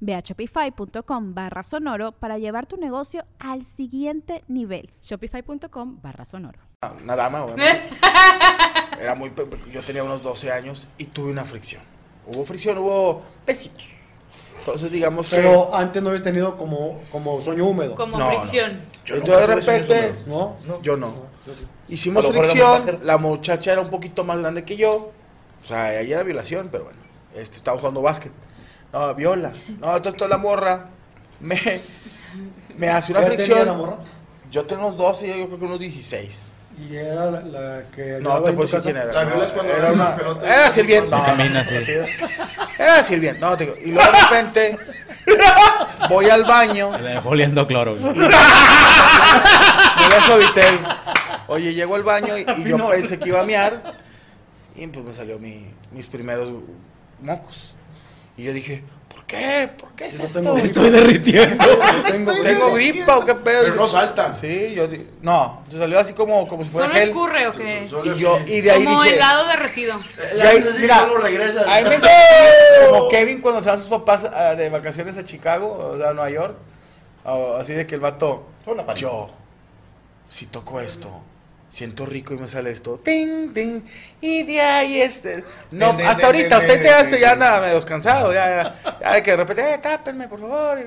Ve a shopify.com barra sonoro para llevar tu negocio al siguiente nivel. Shopify.com barra sonoro. Una dama, güey. Era muy, yo tenía unos 12 años y tuve una fricción. Hubo fricción, hubo besitos. Entonces digamos que... Pero antes no habías tenido como, como sueño húmedo. Como No, no. fricción. Yo Entonces de repente... ¿No? Yo no. Yo sí. Hicimos fricción, la muchacha era un poquito más grande que yo. O sea, ahí era violación, pero bueno. Este, estábamos jugando básquet. No, viola. No, entonces la morra me, me hace una ¿Qué edad tenía fricción. la morra? Yo tengo unos 12 y yo creo que unos 16. Y era la, la que No, te en puedo decir quién era. La no, violas cuando era una pelota y- Era sirviente. No, Camina así. Era sirviente. No, te digo. Y luego de repente voy al baño. Le dejó oliendo cloro. güey. Me veo Suavitel. Oye, llego al baño y, y yo pensé que iba a mear. Y pues me salió mi- mis primeros mocos. Y yo dije, ¿por qué? ¿Por qué es Si no esto? tengo gripa. Estoy derritiendo. Tengo, ¿Tengo gripa o qué pedo? Pero no saltan. Sí, yo No, se salió así como, como si fuera ¿Solo gel. escurre o qué? Y yo, y de ahí Como dije... helado derretido. Y ahí, mira, luego regresas. Ahí me como Kevin cuando se van sus papás ah, de vacaciones a Chicago, o sea, a Nueva York. o así de que el vato. Hola, París. Yo, si toco esto, siento rico y me sale esto. Ting, ting. Y de ahí este. No, hasta ahorita, usted ya, este, ya anda medio cansado. Ya, ya, ya de que de repente, eh, tápenme, por favor.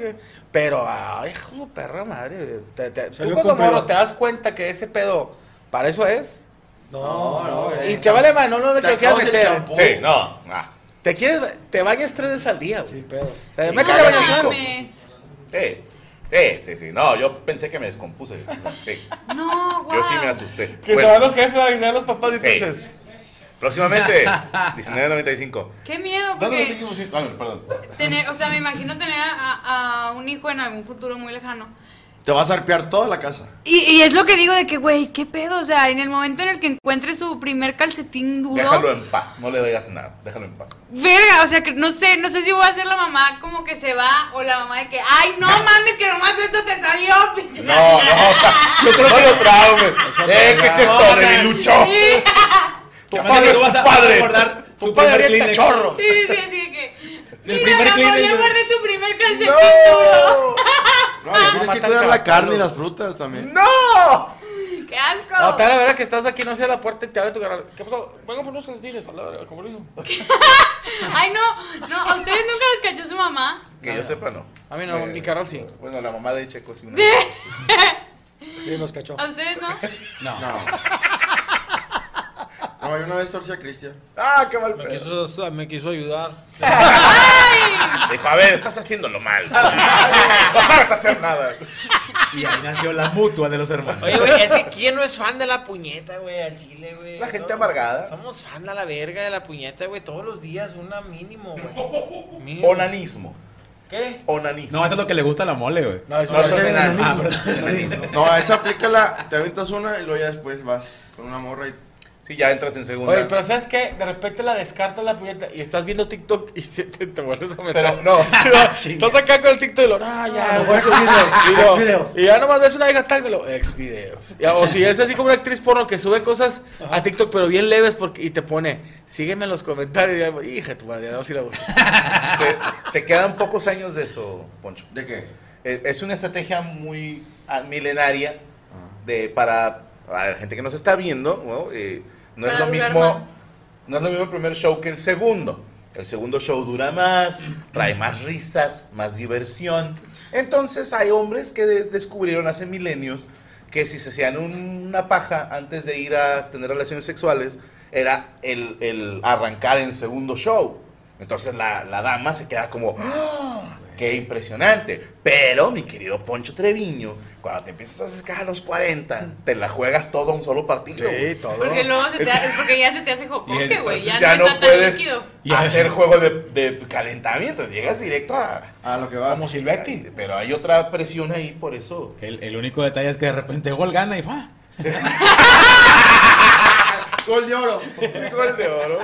Pero, ay, hijo de perra madre. Te, te- tú cuando morro te das cuenta que ese pedo, para eso es. No, no. Y te vale más, no, no, de que Te lo quieras meter. Sí, no. ah. Te quieres, te bañas tres veces al día, güey. Sí, pedos. O sea, Sí, métete a cagas bañar, claro. mames. Sí. Sí, sí, sí. No, yo pensé que me descompuse. Sí. No, guau. Yo sí me asusté. Que Bueno, se van los jefes, que se van los papás y Sí. entonces. próximamente, 19.95. Qué miedo, ¿Dónde lo porque seguimos? Ah, perdón. tener, o sea, me imagino tener a, a un hijo en algún futuro muy lejano. Te vas a arpear toda la casa. Y, y es lo que digo de que, güey, qué pedo, o sea, en el momento en el que encuentre su primer calcetín duro. Déjalo en paz, no le digas nada. Déjalo en paz. Verga, o sea, que no sé, no sé si voy a ser la mamá como que se va o la mamá de que, ay, no mames, que nomás esto te salió, pinche. No, no. Yo creo que lo traume. Eh, ¿qué es esto, debilucho? Sí, Tu padre, tu padre. recordar Su tu padre Kleenex. chorro. sí, sí, de que. El Mira, primer mi amor, güey. guardé tu primer calcetín duro. No, tienes que cuidar la carne y las frutas también. ¡No! ¡Qué asco! No, te da la verdad que estás aquí, no sea la puerta y te abre tu garra. ¿Qué pasó? Venga por unos calcetines, a la verga, como lo hizo. Ay, no, no, ¿a ustedes nunca les cachó su mamá? Que yo sepa, no. A mí no, Eh, mi carnal sí. Bueno, la mamá de Checo sí. una- Sí, nos cachó. ¿A ustedes no? No. No, yo una vez torcí a Cristian. Ah, qué mal Me pedo. quiso, me quiso ayudar. Dijo, a ver, estás haciéndolo mal. No sabes hacer nada. Y ahí nació la mutua de los hermanos. Oye, güey, es que ¿quién no es fan de la puñeta, güey, al chile, güey? La gente amargada. Somos fan a la verga de la puñeta, güey, todos los días, una mínimo, güey. Mínimo. Onanismo. ¿Qué? Onanismo. No, eso es lo que le gusta a la mole, güey. No, eso No, eso es es enanismo. Ah. No, esa aplícala, te aventas una y luego ya después vas con una morra y Sí, ya entras en segunda. Oye, pero ¿sabes qué? De repente la descartas la puñeta y estás viendo TikTok y se te, te vuelves a meter. Pero no. Estás acá con el TikTok y lo, no, ya. mejor ex güey". videos, Y videos. Y ya nomás ves una hija tag de lo, ex videos. O si es así como una actriz porno que sube cosas a TikTok, pero bien leves porque, y te pone, sígueme en los comentarios. Y ya, hija, tu madre, no si la buscas. te, te quedan pocos años de eso, Poncho. ¿De qué? Eh, Es una estrategia muy ah, milenaria de para, para la gente que nos está viendo, ¿no? Eh, no es lo mismo, más. no es lo mismo el primer show que el segundo. El segundo show dura más, trae más risas, más diversión. Entonces hay hombres que des- descubrieron hace milenios que si se hacían una paja antes de ir a tener relaciones sexuales, era el, el arrancar en segundo show. Entonces la, la dama se queda como, ¡Ah! ¡Qué impresionante! Pero, mi querido Poncho Treviño, cuando te empiezas a acercar a los 40, te la juegas todo a un solo partido. Sí, todo. Porque luego se te hace, porque ya se te hace jocoque, güey. Ya, ya no no está tan puedes líquido. hacer juego de, de calentamiento, llegas directo a... A lo que va. Como Silvetti. Pero hay otra presión ahí, por eso. El, el único detalle es que de repente gol gana y ¡fa! Gol de oro. Gol de oro.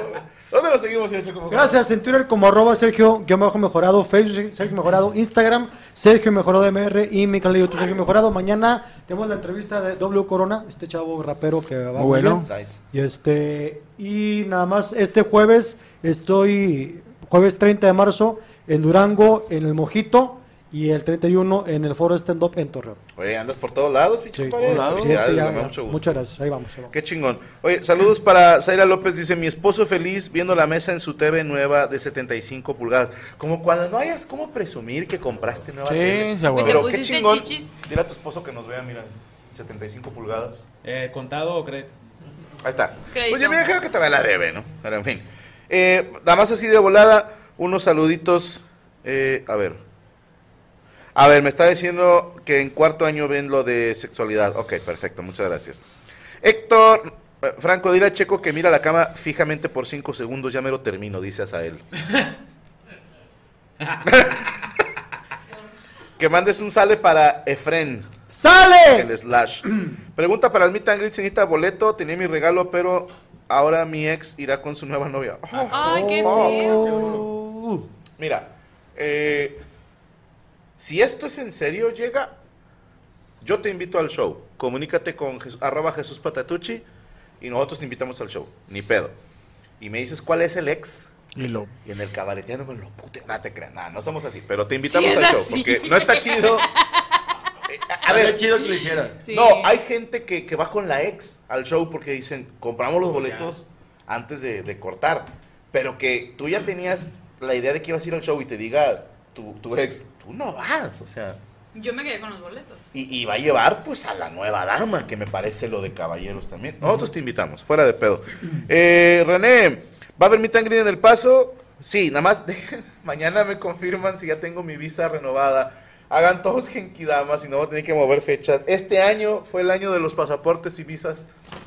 ¿Dónde lo seguimos, Checo? Gracias, en Twitter como arroba Sergio mejorado, Facebook Sergio Mejorado, Instagram Sergio Mejorado MR y mi canal de YouTube Sergio Mejorado. Mañana tenemos la entrevista de W Corona, este chavo rapero que va Muy bueno. bien. Y este y nada más este jueves estoy jueves 30 de marzo en Durango en el Mojito y el 31 en el Foro Stand Up en Torreón. Oye, andas por todos lados, pinche Sí, compadre. sí, Felicidades, este ya- me da mucho gusto. muchas gracias. Ahí vamos. ahí vamos. Qué chingón. Oye, saludos para Zaira López. Dice: Mi esposo feliz viendo la mesa en su TV nueva de 75 pulgadas. Como cuando no hayas cómo presumir que compraste nueva Sí, tele. huevo. Pero ¿Te qué chingón. chichis? Dile a tu esposo que nos vea, mira, 75 pulgadas. Eh, ¿Contado o crédito? Ahí está. Crédito. Oye, mira, creo que todavía la debe, ¿no? Pero en fin. Eh, nada más así de volada, unos saluditos. eh, a ver. A ver, me está diciendo que en cuarto año ven lo de sexualidad. Ok, perfecto, muchas gracias. Héctor, eh, Franco, dile a Checo que mira la cama fijamente por cinco segundos, ya me lo termino, dice Azael. que mandes un sale para Efren. ¡Sale! El slash. Pregunta para el meet and greet, necesita boleto. Tenía mi regalo, pero ahora mi ex irá con su nueva novia. Oh, Ay, qué oh. feo. Mira, eh, si esto es en serio, llega, yo te invito al show. Comunícate con Jes- arroba Jesús Patatucci y nosotros te invitamos al show. Ni pedo. Y me dices cuál es el ex. Y lo. Y en el cabareteando me lo pute. No te creas, nada, no somos así. Pero te invitamos Sí, al show. así. Porque no está chido. A- ver, chido que lo hiciera. Sí. no, hay gente que, que va con la ex al show porque dicen, compramos los boletos antes de, de cortar. Pero que tú ya tenías la idea de que ibas a ir al show y te diga tu, tu ex, tú no vas, o sea. Yo me quedé con los boletos. Y, y va a llevar pues a la nueva dama, que me parece lo de caballeros también. Nosotros te invitamos, fuera de pedo. Eh, René, ¿va a haber mi tangri en el paso? Sí, nada más mañana me confirman si ya tengo mi visa renovada. Hagan todos genkidamas y no voy a tener que mover fechas. Este año fue el año de los pasaportes y visas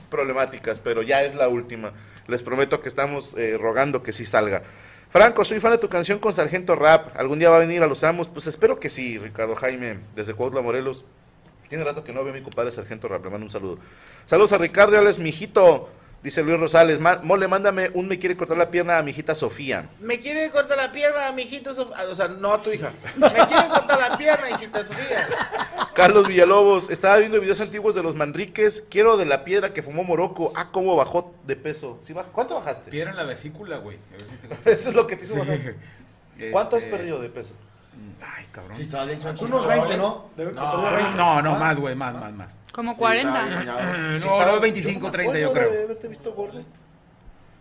problemáticas, pero ya es la última. Les prometo que estamos eh, rogando que sí salga. Franco, soy fan de tu canción con Sargento Rap. ¿Algún día va a venir a Los Amos? Pues espero que sí, Ricardo Jaime, desde Cuautla, Morelos. Tiene rato que no veo a mi compadre Sargento Rap, le mando un saludo. Saludos a Ricardo, ya les mijito, dice Luis Rosales. Mole, mándame un me quiere cortar la pierna a mi hijita Sofía. Me quiere cortar la pierna a mi hijita Sofía. O sea, no a tu hija. Me quiere cortar la pierna, hijita Sofía. Carlos Villalobos, estaba viendo videos antiguos de los Manriques. Quiero de la piedra que fumó Morocco. Ah, cómo bajó de peso. ¿Sí baj- ¿Cuánto bajaste? Piedra en la vesícula, güey. A ver si. Eso es lo que te hizo bajar. ¿Cuánto has Este, perdido de peso? Ay, cabrón. Sí, estaba bien chonchito. Unos 20, ¿no? Debe- No, debe- no, no, más, güey, más, más, más. Como Sí, estaba bien 40. bañado. No, Sí no, estabas- 25, no me 30, yo creo. de haberte visto gordo.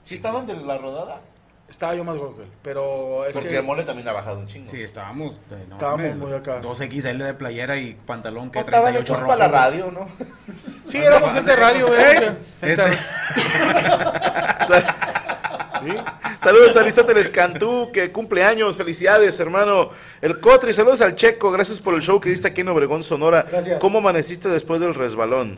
¿Sí estaban de la rodada? Estaba yo más gordo que él. Pero es Porque que. el mole también ha bajado un chingo. Sí, estábamos. eh, no, Estábamos muy acá. 2XL de playera y pantalón que No, estaban 38 hechos rojo. para la radio, ¿no? Sí, éramos gente de radio, ¿eh? Gente Saludos a Aristóteles Cantú, que cumple años, felicidades, hermano. El Cotri, saludos al Checo, gracias por el show que diste aquí en Obregón, Sonora. Gracias. ¿Cómo amaneciste después del resbalón?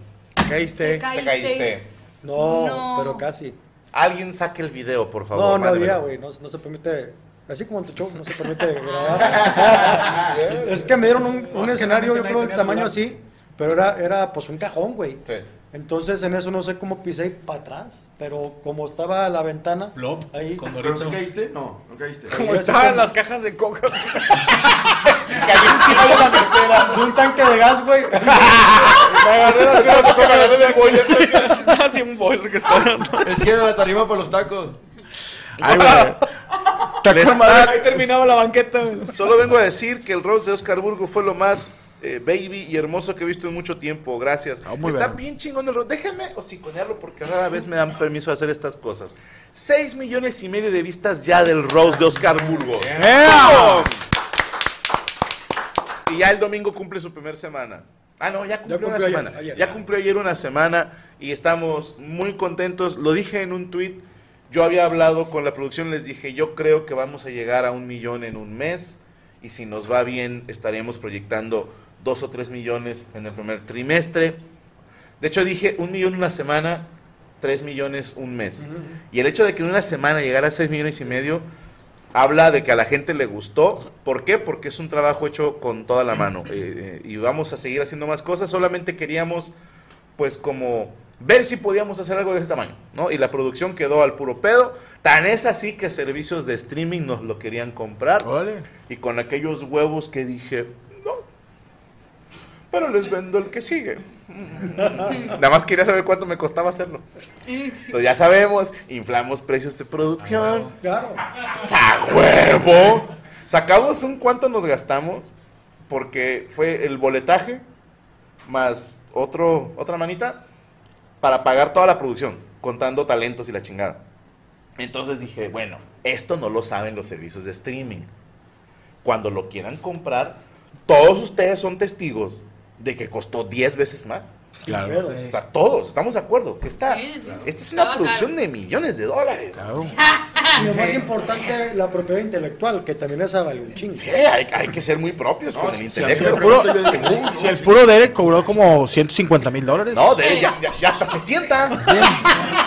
Caíste. Te caíste. No, No. pero casi. Alguien saque el video, por favor. No, no había, güey. No, no se permite. Así como en tu show, no se permite grabar. es que me dieron un, un escenario, yo creo, del tamaño celular. así. Pero era, era pues un cajón, güey. Sí. Entonces en eso no sé cómo pisé para atrás. Pero como estaba la ventana. Plop, Ahí. con ¿Pero sí caíste? No, no caíste. Como estaban las cajas de coca. Caí encima de la mesera. De un tanque de gas, güey. Me agarré las cajas de coca, me agarré del boiler. Así un boiler que está dando. Es que era la tarima por los tacos. Ay, güey. Ahí terminaba la banqueta. Solo vengo a decir que el Rose de Oscar Burgo fue lo más eh, baby y hermoso que he visto en mucho tiempo. Gracias. Ah, Está bien. bien chingón el Rose. Déjenme hociconearlo porque cada vez me dan permiso de hacer estas cosas. 6 millones y medio de vistas ya del Rose de Oscar Burgo. ¡Pum! Y ya el domingo cumple su primer semana. Ah, no, ya cumplió, cumplió una ayer, semana. ayer. Ya cumplió ayer una semana y estamos muy contentos. Lo dije en un tweet. Yo había hablado con la producción, les dije, yo creo que vamos a llegar a un millón en un mes y si nos va bien estaremos proyectando dos o tres millones en el primer trimestre. De hecho dije un millón una semana, tres millones un mes. Y el hecho de que en una semana llegara a seis millones y medio habla de que a la gente le gustó. ¿Por qué? Porque es un trabajo hecho con toda la mano. eh, eh, y vamos a seguir haciendo más cosas. Solamente queríamos, pues, como ver si podíamos hacer algo de ese tamaño, ¿no? Y la producción quedó al puro pedo. Tan es así que servicios de streaming nos lo querían comprar. Y con aquellos huevos que dije. Pero les vendo el que sigue. Nada más quería saber cuánto me costaba hacerlo. Entonces ya sabemos, inflamos precios de producción. Claro. ¡Sa huevo! Sacamos un cuánto nos gastamos porque fue el boletaje más otro otra manita para pagar toda la producción, contando talentos y la chingada. Entonces dije, bueno, esto no lo saben los servicios de streaming. Cuando lo quieran comprar, todos ustedes son testigos de que costó 10 veces más. Claro. O sea, todos, estamos de acuerdo que esta, Sí, sí. esta es una producción de millones de dólares. Y lo más importante, la propiedad intelectual, que también esa vale un chingo. Sí, hay, hay que ser muy propios con el Si intelecto. el puro, si el puro Derek cobró como 150 mil dólares. No, de, ya, ya- ya hasta se sienta.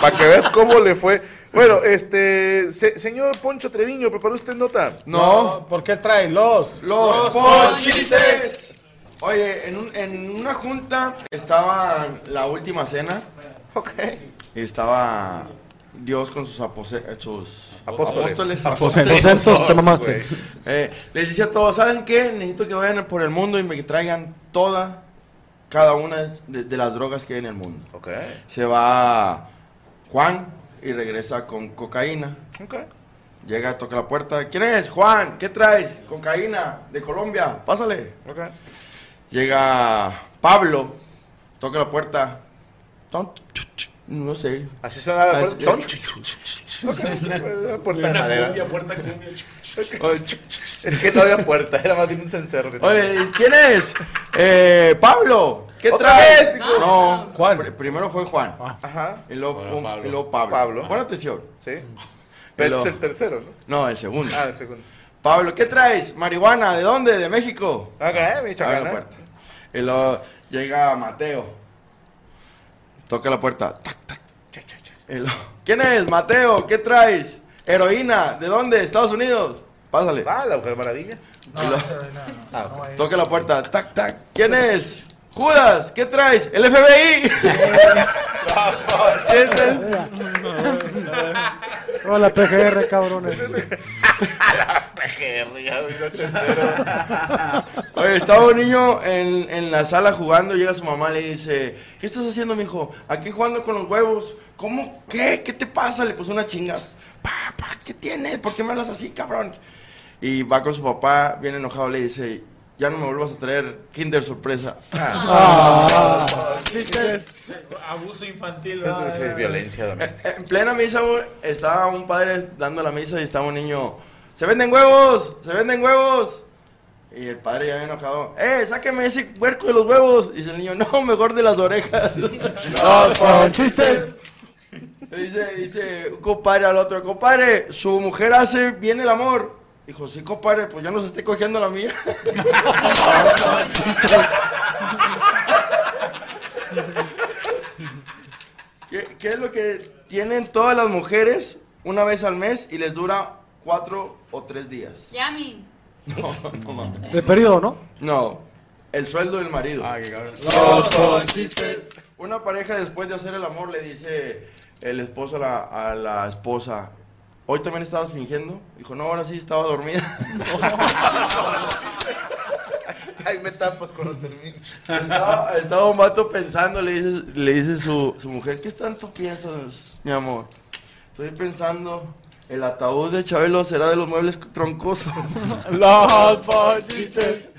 Para que veas cómo le fue. Bueno, este, se- señor Poncho Treviño, ¿preparó usted nota? No, ¿Por qué trae los? los ponchites. Oye, en, un- en una junta estaba la última cena Ok. y estaba Dios con sus, apose- eh, sus Apóstoles. Aposentos, te mamaste. Eh, les decía a todos, ¿saben qué? Necesito que vayan por el mundo y me traigan toda, cada una de, de las drogas que hay en el mundo. Ok, Se va Juan y regresa con cocaína. ok. Llega, toca la puerta. ¿Quién es? Juan, ¿qué traes? Cocaína de Colombia. Pásale. ok. Llega Pablo, toca la puerta. No sé. Así suena la puerta. De madera. Es que no había puerta, era más bien un cencerro. Oye, ¿quién es? Eh, Pablo. ¿Qué ¿Otra traes? vez? No, Juan. Pr- primero fue Juan. Ajá, Y luego, Bueno, Pablo. y luego Pablo. Pablo. Pon atención. sí. Pero es el tercero, ¿no? No, el segundo. Ah, el segundo. Pablo, ¿qué traes? Marihuana. ¿De dónde? ¿De México? Ok, mi Abre la puerta. Y luego llega Mateo. Toca la puerta. Tac, tac. Y luego, ¿Quién es? Mateo, ¿qué traes? Heroína. ¿De dónde? ¿Estados Unidos? Pásale. Ah, la mujer maravilla. Y luego, Ah, toca la puerta. Tac, tac. ¿Quién es? Judas, ¿qué traes? El FBI. Hola, PGR, cabrones. Oye, estaba un niño en, en la sala jugando, llega su mamá y le dice, ¿qué estás haciendo, mijo? Aquí jugando con los huevos. ¿Cómo? ¿Qué? ¿Qué te pasa? Le puso una chinga. Papá, ¿qué tienes? ¿Por qué me hablas así, cabrón? Y va con su papá, bien enojado, le dice, ya no me vuelvas a traer Kinder sorpresa. Abuso infantil. Esto es violencia doméstica. En plena misa estaba un padre dando la misa y estaba un niño, ¡se venden huevos! ¡Se venden huevos! Y el padre ya enojado, ¡eh, sáqueme ese puerco de los huevos! Y dice el niño, no, mejor de las orejas. dice, dice un compadre al otro, compadre, su mujer hace bien el amor. Dijo, sí, compadre, pues ya no se esté cogiendo la mía. ¿Qué, qué es lo que tienen todas las mujeres una vez al mes y les dura cuatro o tres días? Yami. No, no mames. El periodo, ¿no? No, el sueldo del marido. Ah, qué cabrón. Una pareja después de hacer el amor le dice el esposo a la, a la esposa, ¿hoy también estabas fingiendo? Dijo, no, ahora sí estaba dormida. Ay, me tapas cuando termine. estaba, estaba un vato pensando, le dice, le dice su, su mujer, ¿qué tanto piensas, mi amor? Estoy pensando, el ataúd de Chabelo será de los muebles troncosos. Los ponchites.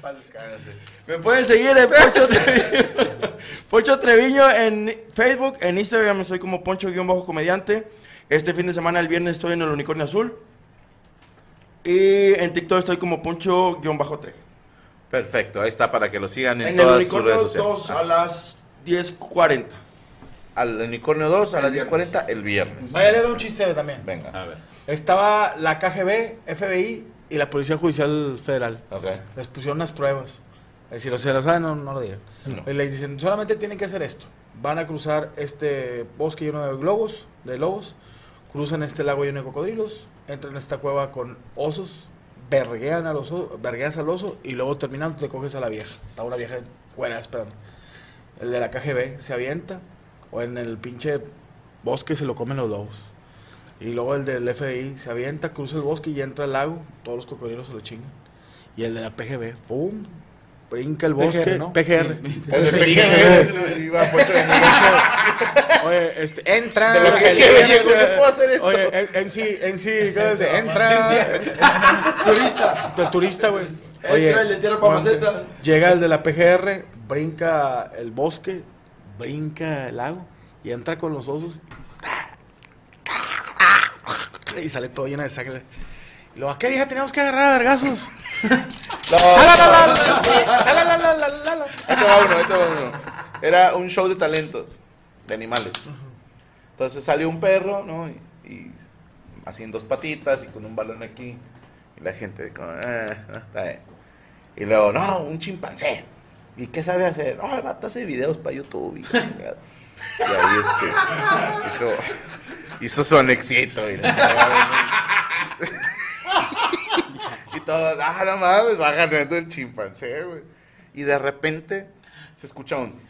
Me pueden seguir en Poncho Treviño. Poncho Treviño en Facebook, en Instagram estoy como Poncho-comediante. Este fin de semana, el viernes, estoy en el Unicornio Azul. Y en TikTok estoy como Poncho-3. Perfecto, ahí está para que lo sigan en, En el todas sus redes sociales. 2 a las 10.40. Al unicornio 2 a El las viernes. 10.40 el viernes. Vaya, le doy un chiste también. Venga. A ver. Estaba la KGB, FBI y la Policía Judicial Federal. Ok. Les pusieron unas pruebas. Es decir, o sea, lo saben, no, no lo digan. No. Y les dicen, solamente tienen que hacer esto. Van a cruzar este bosque lleno de globos, de lobos, cruzan este lago lleno de cocodrilos, entran en esta cueva con osos, verguean al oso, vergueas al oso y luego terminando te coges a la vieja. Está una vieja fuera esperando. El de la KGB se avienta o en el pinche bosque se lo comen los lobos. Y luego el del FBI se avienta, cruza el bosque y entra al lago, todos los cocodrilos se lo chingan. Y el de la PGB, ¡pum! Brinca el bosque, PGR, ¿no? PGR. El de de. Oye, este, entra. De la PGB llegó, ¿qué puedo hacer esto? Oye, en, en sí, en sí, ¿qué es de? entra. Turista. El turista, güey. Oye, Entra y le tira pa' bueno, maceta. Llega el de la PGR, brinca el bosque, brinca el lago y entra con los osos. Y sale todo lleno de sangre. Y luego, ¿a qué vieja tenemos que agarrar a vergazos? Ahí te va uno, ahí te va uno. Era un show de talentos, de animales. Entonces salió un perro, ¿no? Y, y así en dos patitas y con un balón aquí. Y la gente, como, "Ah, ah, está bien. Y luego, no, un chimpancé. ¿Y qué sabe hacer? No, el vato hace videos para YouTube. Y, ahí este, hizo, hizo su anexito. Y, y todos, ah, no mames, va ganando el chimpancé, güey. Y de repente se escucha un.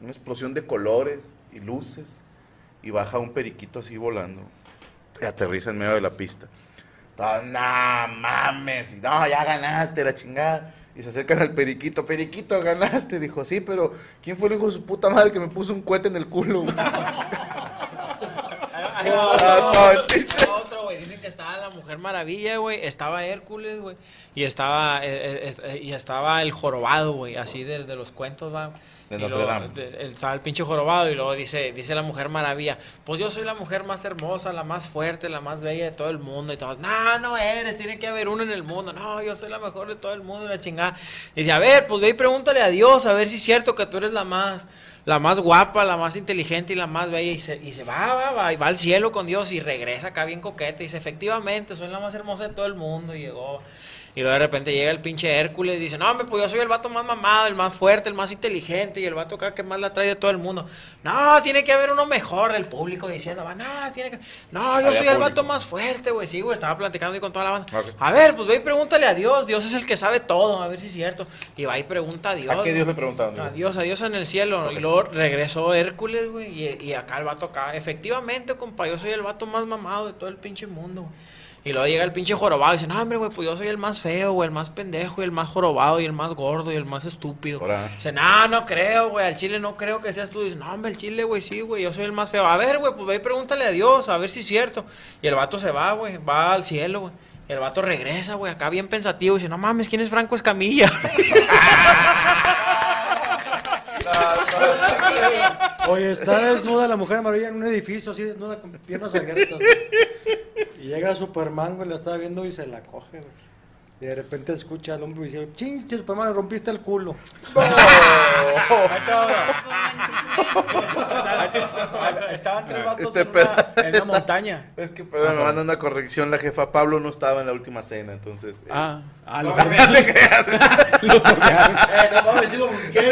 Una explosión de colores y luces. Y baja un periquito así volando. Y aterriza en medio de la pista. Todos, no mames. Y no, ya ganaste la chingada. Y se acercan al periquito. Periquito, ganaste. Dijo, sí, pero ¿quién fue el hijo de su puta madre que me puso un cohete en el culo? güey?" Ahí va Ah, otro, no, chiste. ahí va otro, güey. Dicen que estaba la Mujer Maravilla, güey. Estaba Hércules, güey. Y estaba, eh, eh, eh, y estaba el jorobado, güey. Así de, de los cuentos, va. De Notre luego, Dame. de- el- estaba el pinche jorobado y luego dice, dice la Mujer Maravilla, pues yo soy la mujer más hermosa, la más fuerte, la más bella de todo el mundo. Y todos, no, no eres, tiene que haber uno en el mundo. No, yo soy la mejor de todo el mundo, la chingada. Dice, a ver, pues ve y pregúntale a Dios, a ver si es cierto que tú eres la más, la más guapa, la más inteligente y la más bella. Y se, y se va, va, va, y va al cielo con Dios y regresa acá bien coqueta. Y dice, efectivamente, soy la más hermosa de todo el mundo. Y llegó. Y luego de repente llega el pinche Hércules y dice, no, hombre, pues yo soy el vato más mamado, el más fuerte, el más inteligente y el vato acá que más la trae de todo el mundo. No, tiene que haber uno mejor del público diciendo, no, tiene que... No, yo Había soy el público. vato más fuerte, güey, sí, güey, estaba platicando ahí con toda la banda. A ver, pues ve y pregúntale a Dios, Dios es el que sabe todo, a ver si es cierto. Y va y pregunta a Dios. ¿A qué. Dios le preguntaron? A Dios, a Dios en el cielo. Y luego regresó Hércules, güey, y, y acá el vato acá. Efectivamente, compa, yo soy el vato más mamado de todo el pinche mundo, güey. Y luego llega el pinche jorobado y dice, no, hombre, güey, pues yo soy el más feo, güey, el más pendejo, y el más jorobado, y el más gordo, y el más estúpido. Ahora. Dice, no, no creo, güey, al chile no creo que seas tú. Dice, no, hombre, el chile, güey, sí, güey, yo soy el más feo. A ver, güey, pues ve y pregúntale a Dios, a ver si es cierto. Y el vato se va, güey, va al cielo, güey. Y el vato regresa, güey, acá bien pensativo. Y dice, no mames, ¿quién es Franco Escamilla? Oye, está desnuda la mujer maravilla en un edificio, así desnuda con piernas abiertas. Y llega Superman, güey, la estaba viendo y se la coge, güey. Y de repente escucha al hombre y dice, ching, Superman, le rompiste el culo. Estaban tres vatos Este en, una, en una montaña. Es que, perdón, me mandan una corrección. La jefa Pablo no estaba en la última cena, entonces. eh, Ah, ah, los No te creas. Eh, no mames, sí lo busqué.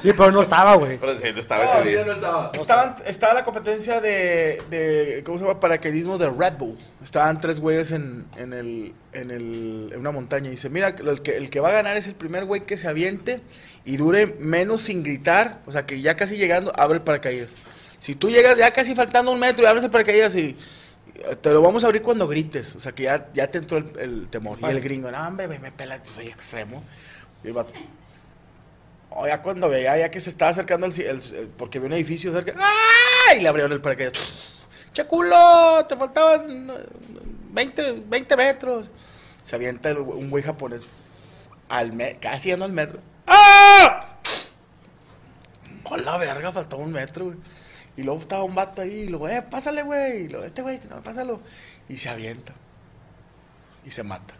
Sí, pero no estaba, güey. Pero sí, no estaba No, ese día. no estaba. Estaban, estaba la competencia de, de, ¿cómo se llama? Paracaidismo de Red Bull. Estaban tres güeyes en, en, el, en, el, en una montaña. Y dice, mira, el que, el que va a ganar es el primer güey que se aviente y dure menos sin gritar. O sea, que ya casi llegando, abre el paracaídas. Si tú llegas ya casi faltando un metro y abres el paracaídas y te lo vamos a abrir cuando grites. O sea, que ya, ya te entró el, el temor. Y el gringo, no, hombre, güey, me pela, soy extremo. Y el vato... Oh, ya cuando veía ya que se estaba acercando el, el, el porque vi un edificio cerca. ¡Ay! Y le abrieron el paracaídas. ¡Che culo! Te faltaban eh, 20, 20 metros. Se avienta el, un güey japonés al me, casi yendo al metro. ¡Ah! ¡Oh, la verga! Faltaba un metro, güey. Y luego estaba un vato ahí, y luego, eh, pásale, güey. Y luego, este güey, no, pásalo. Y se avienta. Y se mata.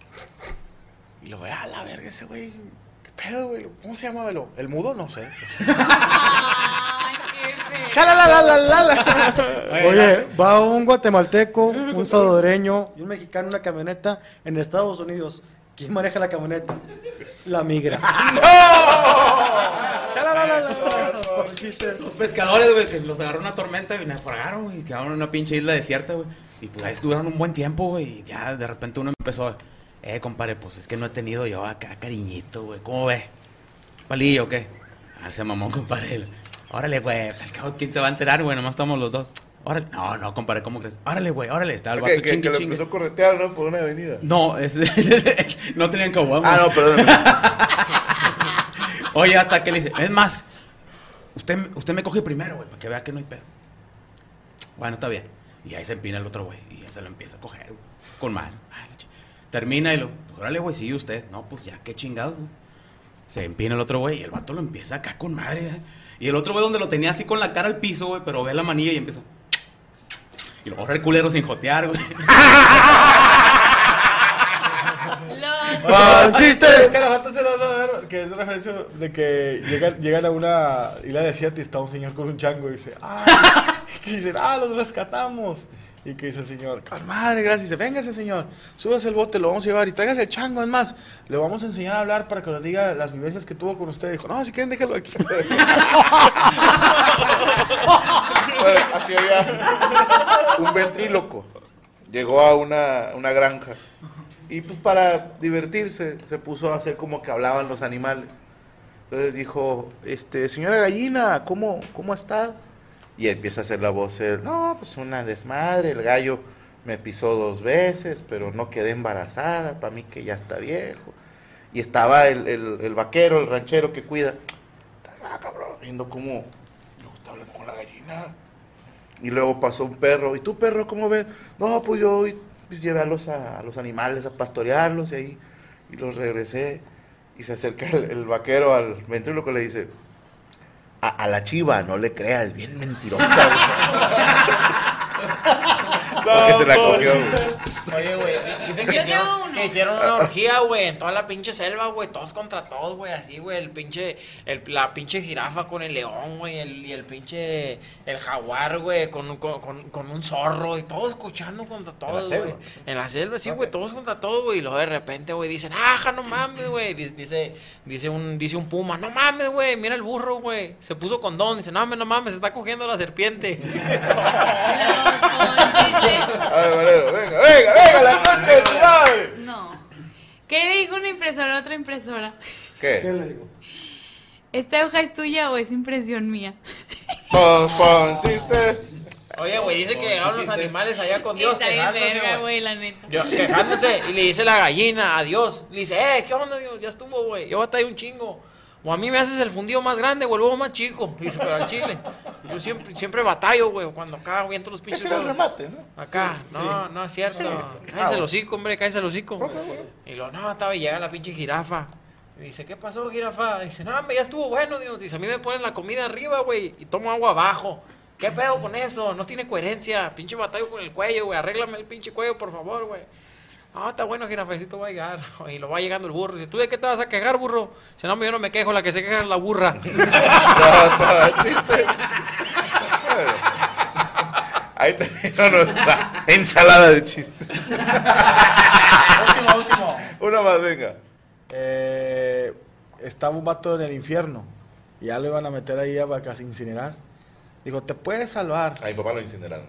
Y luego, a la verga, ese güey pedo, güey? ¿Cómo se llama, velo? ¿El mudo? No sé. Oye, va un guatemalteco, un salvadoreño y un mexicano en una camioneta en Estados Unidos. ¿Quién maneja la camioneta? La migra. ¡Oh! Los pescadores, güey, que los agarró una tormenta y naufragaron, güey. Quedaron en una pinche isla desierta, güey. Y pues ahí estuvieron un buen tiempo, güey. Y ya de repente uno empezó. A eh, compadre, pues es que no he tenido yo acá cariñito, güey. ¿Cómo ve? ¿Palillo o qué? Ah, se mamó, compadre. Órale, güey. Pues, cabo, ¿quién se va a enterar, güey? Nomás estamos los dos. Órale. No, no, compadre, ¿cómo crees? Órale, güey, órale. Está el vato que, chingue, que empezó a corretear, ¿no? Por una avenida. No, es, no tenían como Ah, no, perdón. Oye, hasta que le dice, es más, usted, usted me coge primero, güey, para que vea que no hay pedo. Bueno, está bien. Y ahí se empina el otro güey y ya se lo empieza a coger, güey. Con mal. Ah, Ay, Termina y lo, pues órale, güey, sigue usted. No, pues ya, qué chingados. Güey. Se empina el otro güey y el vato lo empieza acá con madre. Güey. Y el otro güey donde lo tenía así con la cara al piso, güey, pero ve la manilla y empieza. Y lo borra el culero sin jotear, güey. ¡Pan chistes! Que los gatos se los a ver, que es referencia de que llegan, a una isla desierta y está un señor con un chango y dice, ¡ah! Y ¡ah, los rescatamos! Y que dice el señor, madre, gracias. Dice, véngase, señor, súbase el bote, lo vamos a llevar y tráigase el chango. Es más, le vamos a enseñar a hablar para que nos diga las vivencias que tuvo con usted. Dijo, no, si quieren, déjalo aquí. bueno, así había un ventríloco. Llegó a una, una granja y pues para divertirse se puso a hacer como que hablaban los animales. Entonces dijo, este, señora gallina, ¿cómo, cómo está? Y empieza a hacer la voz, él, no, pues una desmadre, el gallo me pisó dos veces, pero no quedé embarazada, para mí que ya está viejo. Y estaba el, el, vaquero, el ranchero que cuida, estaba cabrón, viendo cómo yo hablando con la gallina. Y luego pasó un perro, ¿y tú perro cómo ves? No, pues yo pues, llevé a los, a, los animales a pastorearlos y ahí, y los regresé. Y se acerca el, vaquero al ventríloco y le dice, a, la chiva, no le creas, es bien mentirosa. Porque se la cogió. Oye, güey, dicen que hicieron, una orgía, güey, en toda la pinche selva, güey, todos contra todos, güey, así, güey, el pinche, el, la pinche jirafa con el león, güey, el, y el pinche, el jaguar, güey, con, con, con, con, un zorro, y todos escuchando contra todos, güey. En la selva, sí, güey, todos contra todos, güey, y luego de repente, güey, dicen, ajá, no mames, güey, dice, dice un, dice un puma, no mames, güey, mira el burro, güey, se puso condón, dice, no mames, no mames, se está cogiendo la serpiente. A ver, Valero, venga, venga, venga, la concha de tu madre. No. ¿Qué le dijo una impresora a otra impresora? ¿Qué? ¿Qué le digo? ¿Esta hoja es tuya o es impresión mía? Pon, pon, chiste. Oye, güey, dice que llegaron los animales allá con Dios Está bien quejándose, verga, güey, la neta. Yo- quejándose. Y le dice la gallina, adiós. Le dice, eh, ¿qué onda? Dios? Ya estuvo, güey. Yo voy a batallé un chingo. O a mí me haces el fundido más grande, o el huevo más chico. Dice, pero al chile. Yo siempre, siempre batallo, güey, cuando acá voy entre los pinches. Ese era el remate, ¿no? Acá, no, no es cierto. Sí. Cállense ah, el hocico, hombre, cállense el hocico. Y lo, no, estaba y llega la pinche jirafa. Y dice, ¿qué pasó, jirafa? Dice, no, hombre, ya estuvo bueno. Digo, dice, a mí me ponen la comida arriba, güey, y tomo agua abajo. ¿Qué pedo con eso? No tiene coherencia. Pinche batallo con el cuello, güey. Arréglame el pinche cuello, por favor, güey. Ah, está bueno, que jirafecito va a llegar. Y lo va llegando el burro. Dice, ¿tú de qué te vas a quejar, burro? Si no, yo no me quejo, la que se queja es la burra. ahí terminó nuestra ensalada de chistes. último, último. Una más, venga. Eh, estaba un vato en el infierno. Y ya lo iban a meter ahí para casi incinerar. Dijo, te puedes salvar. A papá lo incineraron.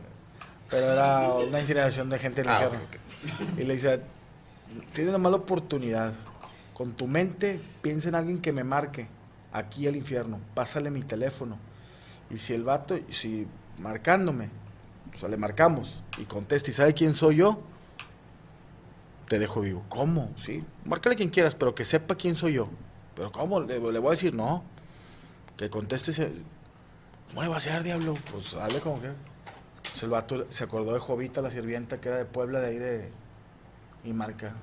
Pero era una incineración de gente en ah, okay. Y le dice, tienes una mala oportunidad. Con tu mente, piensa en alguien que me marque. Aquí al infierno. Pásale mi teléfono. Y si el vato, si marcándome, o sea, le marcamos y contesta y sabe quién soy yo, te dejo vivo. ¿Cómo? Sí, márcale quien quieras, pero que sepa quién soy yo. ¿Pero cómo? Le, voy a decir, no. Que conteste. ¿Cómo le va a hacer, diablo? Pues hable como que. Pues el vato se acordó de Jovita, la sirvienta que era de Puebla, de ahí de. Y marca.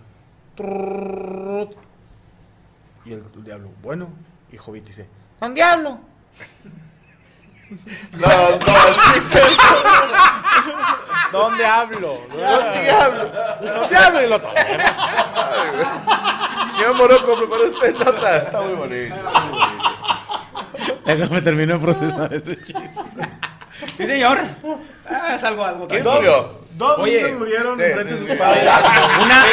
Y el, el diablo, bueno. Y Jovita dice: ¡San diablo! Los ¿Dónde hablo? ¿Dónde hablo? ¿Dónde hablo? Y lo tomemos. Señor Morocco, prepara usted nota. Está muy bonito. Déjame termino de procesar ese chiste. Sí, señor. Ah, es algo, algo. ¿Quién Dos- murió? Dos Oye, niños murieron sí, frente sí, a sus padres. Una,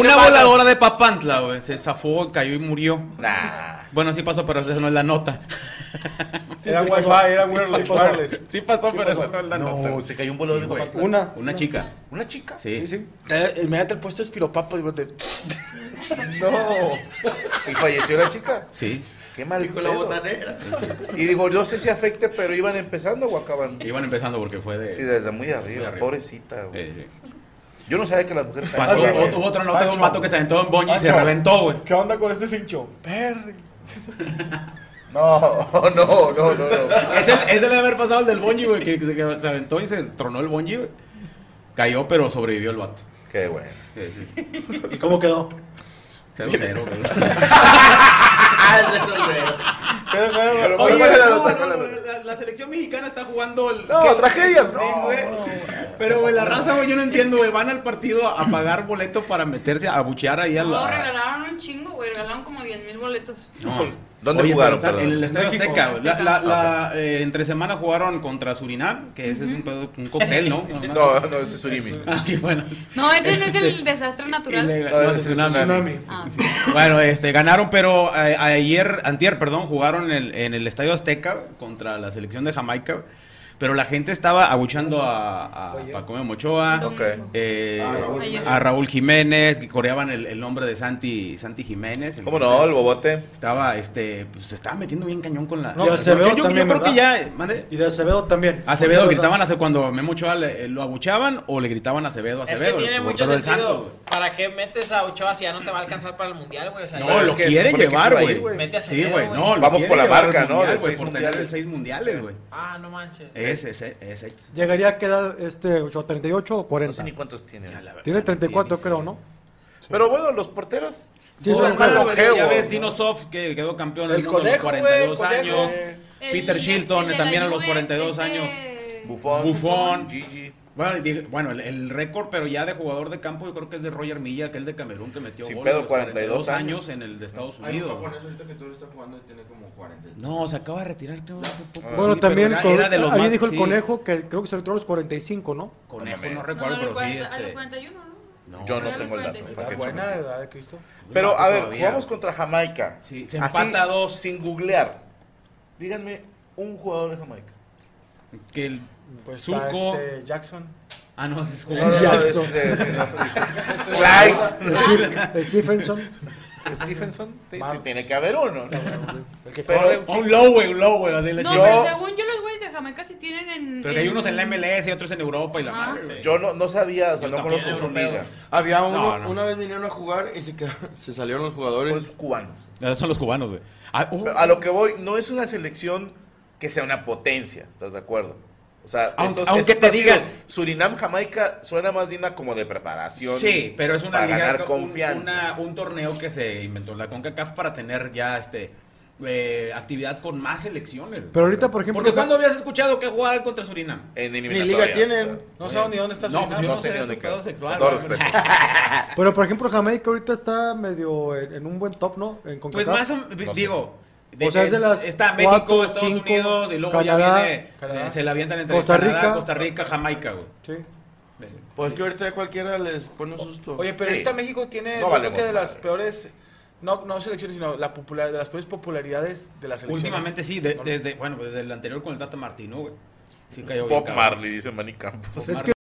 una voladora de Papantla, güey. Se zafó, cayó y murió. Nah. Bueno, sí pasó, pero esa no es la nota. Era Sí, wifi, pasó. era Sí wireless, pasó. wireless. Sí pasó, pero pasó. esa no es la nota. No, se cayó un volador de. Papantla. Una. Una chica. ¿Una chica? Sí. Sí, sí. Imagínate el puesto de te- No. ¿Y falleció la chica? Sí. Qué mal. Dijo la botanera. Y digo, no sé si afecte, pero iban empezando o acaban. Iban empezando porque fue de. Sí, desde muy arriba. Muy arriba. Pobrecita, güey. Sí. Yo no sabía que las mujeres Pasó, hubo otra nota de un vato que se aventó en Bonji y se reventó, güey. ¿Qué onda con este cincho? Perry. No, no, no, no, no. Ese, ese debe haber pasado el del Bonji, güey, que, se aventó y se tronó el Bonji, güey. Cayó, pero sobrevivió el vato. Qué bueno. Sí, sí, sí. ¿Y cómo quedó? Cero, cero, güey. Pero, pero, Oye, ¿cuál es la no, no, ¿Cuál es la no, nota? la, la selección mexicana está jugando el... No, ¿qué? tragedias. Pero, güey, la raza, güey, yo no entiendo, güey. Van al partido a pagar boleto para meterse a buchear ahí a No, la... regalaron un chingo, güey. Regalaron como 10 mil boletos. No. ¿Dónde Oye, jugaron, está-? En el Estadio México. Azteca. La, la, la, eh, entre semana jugaron contra Surinam, que ese es un, pedo- un cóctel, ¿no? No, no, ese es Surimi. Ah, bueno. No, ese no es el desastre natural. Ilegal. No, No, ese es tsunami. Tsunami. Ah, Bueno, este, ganaron, pero eh, ayer, antier, perdón, jugaron en el, en el Estadio Azteca contra la selección de Jamaica. Pero la gente estaba abuchando a, a Paco Mochoa, eh, Ayer. a Raúl Jiménez, que coreaban el, el nombre de Santi, Santi Jiménez. el ¿Cómo no? El bobote. Estaba, este, pues se estaba metiendo bien cañón con la. No, yo, y Acevedo yo- yo también, creo que ya, mande. Y de Acevedo también. Acevedo Porque gritaban hace cuando Memo Ochoa le- lo abuchaban o le gritaban Acevedo, Es que Acevedo. tiene el mucho sentido. ¿Para qué metes a Ochoa si ya no te va a alcanzar para el mundial, güey? O sea, No, lo que que llevar, a güey. Mete a Sí, Acevedo, güey. güey. No, Vamos por la marca, ¿no? por tener mundiales. seis mundiales, güey. Ah, no manches. Ese, ese, ese. ¿Llegaría a qué edad este 8, 38 o No 40? sé ni cuántos tiene. Ya, verdad, Tiene 34 sí, creo, sí. ¿no? Pero bueno, los porteros. Sí, No, son no, no, longevos, ya ves, ¿no? Dino Soft que quedó campeón El del mundo a los conejo, güey, 42 conejo. años. El Peter Shilton el también a los Juve, 42 este- años. Buffon. Buffon. Gigi. Bueno, bueno, el, el récord, pero ya de jugador de campo, yo creo que es de Roger Milla, aquel de Camerún que metió Sin goles a pedo, los 42 años. en el de Estados Hay un Unidos. ahorita que jugando y tiene como 40. No, se acaba de retirar, creo, hace poco. Bueno, Sí, también era, era de los ahí más- dijo el sí, conejo que creo que se retiró a los 45, ¿no? Conejo, No no No, recuerdo, a los pero sí, 40 a los este... 41, ¿no? no, Yo no tengo el dato. 45. ¿para buena edad de Cristo. Pero, No, a ver, todavía. jugamos contra Jamaica. Sí, se empata a dos. Sin googlear. Díganme un jugador de Jamaica. Que el Pues Zuko... este Jackson. Ah, no, es no, no, Jackson. Clyde. Stephenson. Stephenson. Tiene que haber uno, Pero-. Un low, güey, un low, güey, así le No, Yo- pero según yo los güeyes de Jamaica sí tienen en... Pero hay unos en la MLS y otros en Europa y la madre, güey. Yo no, no sabía, o sea, Yo no conozco su liga. Había uno, No, no. una vez vinieron a jugar y se, quedaron- se salieron los jugadores. Pues cubanos. Esos son los cubanos, güey. Ah, uh, a lo que voy, no es una selección que sea una potencia, ¿estás de acuerdo? O sea, Aunque- te digan- Surinam, Jamaica, suena más bien como de preparación. Sí, pero es una para liga, ganar un- confianza. una- un torneo que se inventó la CONCACAF para tener ya este eh, actividad con más selecciones. Pero ahorita, por ejemplo, Porque cuando habías escuchado que jugar contra Surinam? En Ni liga tienen. No sé ni dónde está No, Surinam. yo No no sé sé ni de dónde queda. sexual. Todo respeto. Pero por ejemplo, Jamaica ahorita está medio en, en un buen top, ¿no? En Pues CONCACAF. más o No sé. Digo. O sea, es de las está México, cuatro, Estados cinco, Unidos y luego Canadá, ya viene, Canadá. eh, se la avientan entre Costa Canadá, Rica. Costa Rica, Jamaica, güey. Sí. Pues que ahorita cualquiera les pone un susto. Oye, pero Sí. ahorita México tiene, No creo que de las madre. peores, no, no selecciones, sino la popular, de las peores popularidades de las selecciones. Últimamente sí, de- desde, bueno, pues desde el anterior con el Tata Martino, güey. Sí cayó Bob. Marley, dice Manny Campos. Es que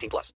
18 plus.